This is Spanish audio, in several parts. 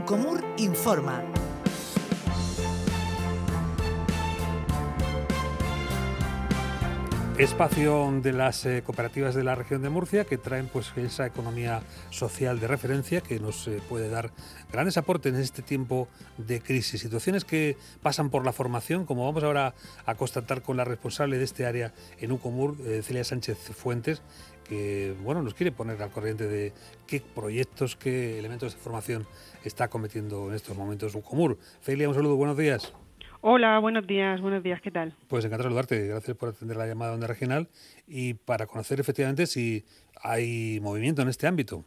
Ucomur informa. espacio de las eh, cooperativas de la región de Murcia que traen pues esa economía social de referencia que nos eh, puede dar grandes aportes en este tiempo de crisis. Situaciones que pasan por la formación, como vamos ahora a constatar con la responsable de este área en Ucomur, eh, Celia Sánchez Fuentes, que bueno nos quiere poner al corriente de qué proyectos, qué elementos de formación está cometiendo en estos momentos Ucomur. Celia, un saludo, buenos días. Hola, buenos días, buenos días, ¿qué tal? Pues encantado de saludarte, gracias por atender la llamada de Onda Regional y para conocer efectivamente si hay movimiento en este ámbito.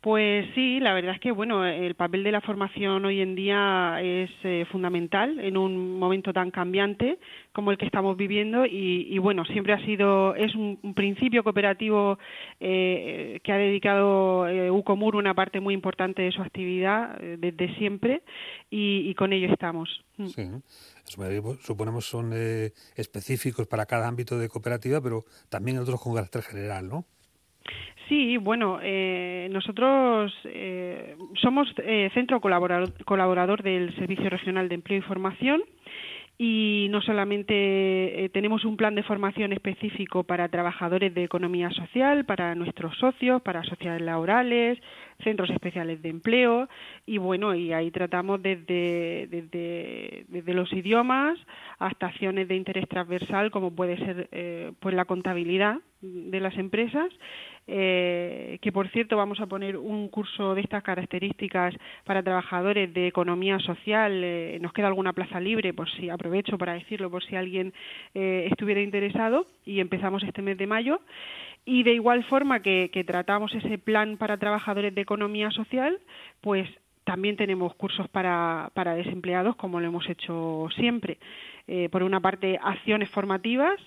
Pues sí, la verdad es que bueno, el papel de la formación hoy en día es eh, fundamental en un momento tan cambiante como el que estamos viviendo y, bueno, siempre ha sido es un, principio cooperativo eh, que ha dedicado eh, UCOMUR una parte muy importante de su actividad eh, desde siempre y, con ello estamos. Mm. Sí, suponemos son específicos para cada ámbito de cooperativa, pero también otros con carácter general, ¿no? Sí, bueno, eh, nosotros eh, somos eh, centro colaborador, del Servicio Regional de Empleo y Formación y no solamente tenemos un plan de formación específico para trabajadores de economía social, para nuestros socios, para sociedades laborales, centros especiales de empleo y bueno, y ahí tratamos desde, desde, desde los idiomas hasta acciones de interés transversal como puede ser pues la contabilidad de las empresas eh, que por cierto vamos a poner un curso de estas características para trabajadores de economía social. Eh, nos queda alguna plaza libre, por si aprovecho para decirlo, por si alguien eh, estuviera interesado y empezamos este mes de mayo. Y de igual forma que, tratamos ese plan para trabajadores de economía social, pues también tenemos cursos para, para desempleados, como lo hemos hecho siempre. por una parte, acciones formativas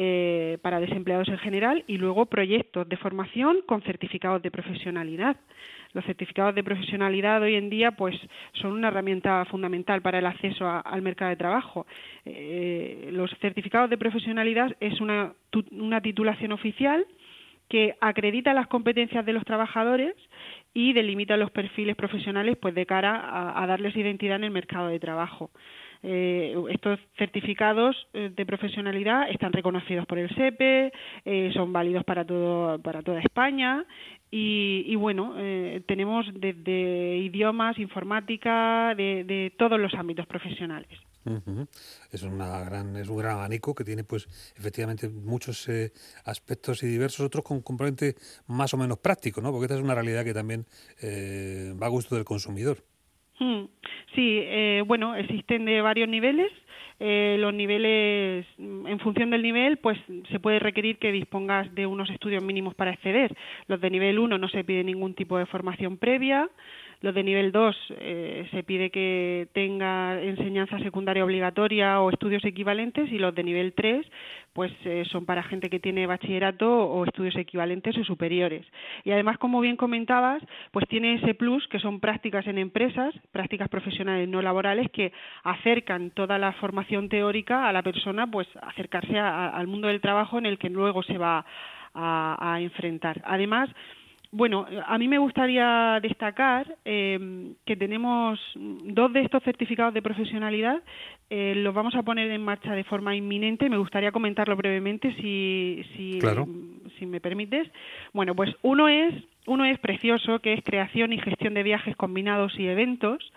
eh, para desempleados en general y luego proyectos de formación con certificados de profesionalidad. Los certificados de profesionalidad hoy en día pues son una herramienta fundamental para el acceso al mercado de trabajo. Eh, los certificados de profesionalidad es una, una titulación oficial que acredita las competencias de los trabajadores y delimita los perfiles profesionales pues de cara a, a darles identidad en el mercado de trabajo. Eh, estos certificados eh, de profesionalidad están reconocidos por el SEPE, eh, son válidos para todo para toda España y, bueno tenemos desde idiomas, informática, de, todos los ámbitos profesionales. Es una gran es un gran abanico que tiene pues efectivamente muchos aspectos y diversos otros con componente más o menos práctico, ¿no? Porque esta es una realidad que también va a gusto del consumidor. Hmm. Sí, eh, bueno, existen de varios niveles. Eh, los niveles, en función del nivel, pues se puede requerir que dispongas de unos estudios mínimos para acceder. Los de nivel 1 no se pide ningún tipo de formación previa. Los de nivel 2 eh, se pide que tenga enseñanza secundaria obligatoria o estudios equivalentes y los de nivel 3 pues eh, son para gente que tiene bachillerato o estudios equivalentes o superiores. Y además, como bien comentabas, pues tiene ese plus que son prácticas en empresas, prácticas profesionales no laborales que acercan toda la formación teórica a la persona, pues acercarse al mundo del trabajo en el que luego se va a, a enfrentar. Además, bueno, a mí me gustaría destacar eh, que tenemos dos de estos certificados de profesionalidad, eh, los vamos a poner en marcha de forma inminente. Me gustaría comentarlo brevemente, si, si, si me permites. Bueno, pues uno es, uno es precioso, que es creación y gestión de viajes combinados y eventos.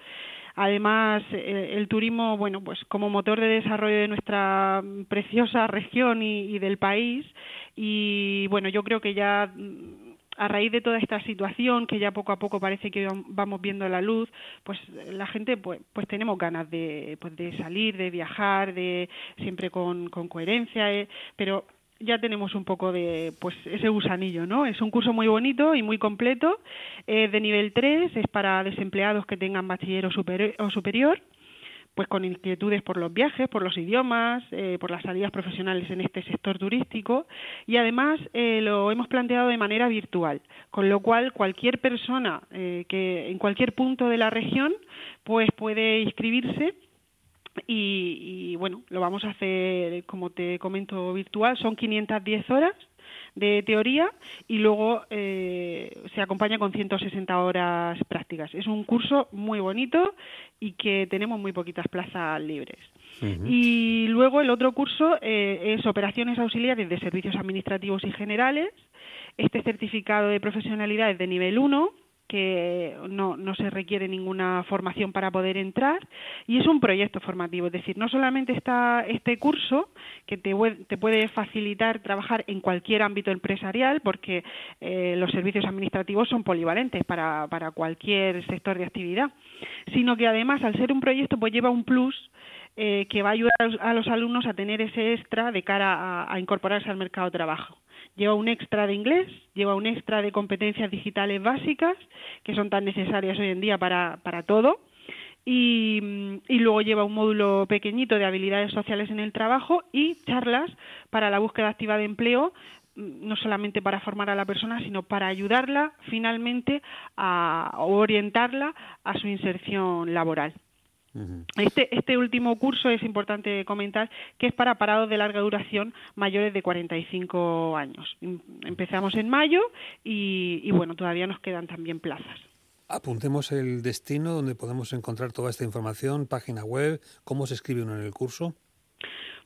Además, eh, el turismo, bueno, pues como motor de desarrollo de nuestra preciosa región y, y del país. Y bueno, yo creo que ya a raíz de toda esta situación que ya poco a poco parece que vamos viendo la luz, pues la gente pues, pues tenemos ganas de, pues de salir, de viajar, de siempre con, con coherencia, eh, pero ya tenemos un poco de pues ese gusanillo, ¿no? Es un curso muy bonito y muy completo, de nivel 3, es para desempleados que tengan bachiller o superior pues con inquietudes por los viajes, por los idiomas, eh, por las salidas profesionales en este sector turístico. Y además eh, lo hemos planteado de manera virtual, con lo cual cualquier persona eh, que en cualquier punto de la región pues puede inscribirse. Y, y, bueno, lo vamos a hacer, como te comento, virtual, son 510 horas de teoría y luego eh, se acompaña con 160 horas prácticas. Es un curso muy bonito y que tenemos muy poquitas plazas libres. Y luego el otro curso eh, es operaciones auxiliares de servicios administrativos y generales. Este certificado de profesionalidad es de nivel 1 que no, no se requiere ninguna formación para poder entrar y es un proyecto formativo, es decir, no solamente está este curso que te, te puede facilitar trabajar en cualquier ámbito empresarial porque eh, los servicios administrativos son polivalentes para, para cualquier sector de actividad, sino que además al ser un proyecto pues lleva un plus eh, que va a ayudar a los alumnos a tener ese extra de cara a incorporarse al mercado de trabajo lleva un extra de inglés, lleva un extra de competencias digitales básicas, que son tan necesarias hoy en día para, todo, y, y, luego lleva un módulo pequeñito de habilidades sociales en el trabajo y charlas para la búsqueda activa de empleo mm, no solamente para formar a la persona, sino para ayudarla finalmente a orientarla a su inserción laboral. Este, este último curso es importante comentar que es para parados de larga duración mayores de 45 años. Em, empezamos en mayo y, y bueno, todavía nos quedan también plazas. Apuntemos el destino donde podemos encontrar toda esta información, página web, cómo se escribe uno en el curso.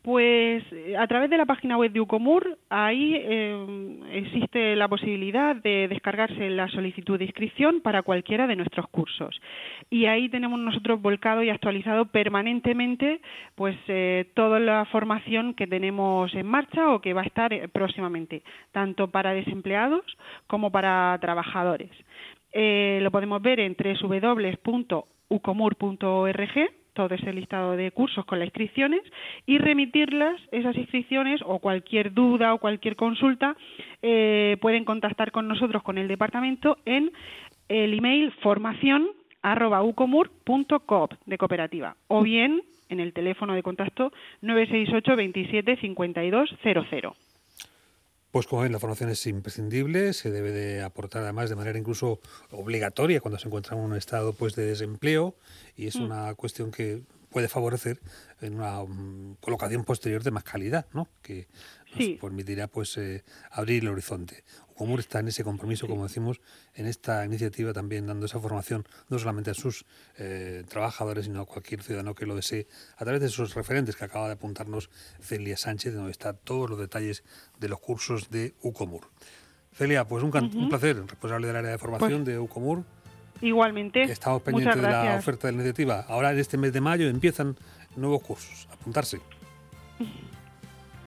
Pues eh, a través de la página web de Ucomur, ahí eh, existe la posibilidad de descargarse la solicitud de inscripción para cualquiera de nuestros cursos. Y ahí tenemos nosotros volcado y actualizado permanentemente pues eh, toda la formación que tenemos en marcha o que va a estar próximamente, tanto para desempleados como para trabajadores. lo podemos ver en www.ucomur.org todo ese listado de cursos con las inscripciones y remitirlas, esas inscripciones o cualquier duda o cualquier consulta, eh, pueden contactar con nosotros, con el departamento, en el email formación de cooperativa o bien en el teléfono de contacto 968 27 52 00. Pues como ven, la formación es imprescindible, se debe de aportar además de manera incluso obligatoria cuando se encuentra en un estado pues de desempleo y es mm. una cuestión que puede favorecer en una mm, colocación posterior de más calidad, ¿no? Que nos permitirá pues eh, abrir el horizonte. Ucomur está en ese compromiso, como decimos, en esta iniciativa también dando esa formación no solamente a sus eh, trabajadores, sino a cualquier ciudadano que lo desee, a través de esos referentes que acaba de apuntarnos Celia Sánchez, donde están todos los detalles de los cursos de Ucomur. Celia, pues un, placer, responsable del área de formación pues de Ucomur. Igualmente. Estamos pendientes de la oferta de la iniciativa. Ahora en este mes de mayo empiezan nuevos cursos. Apuntarse.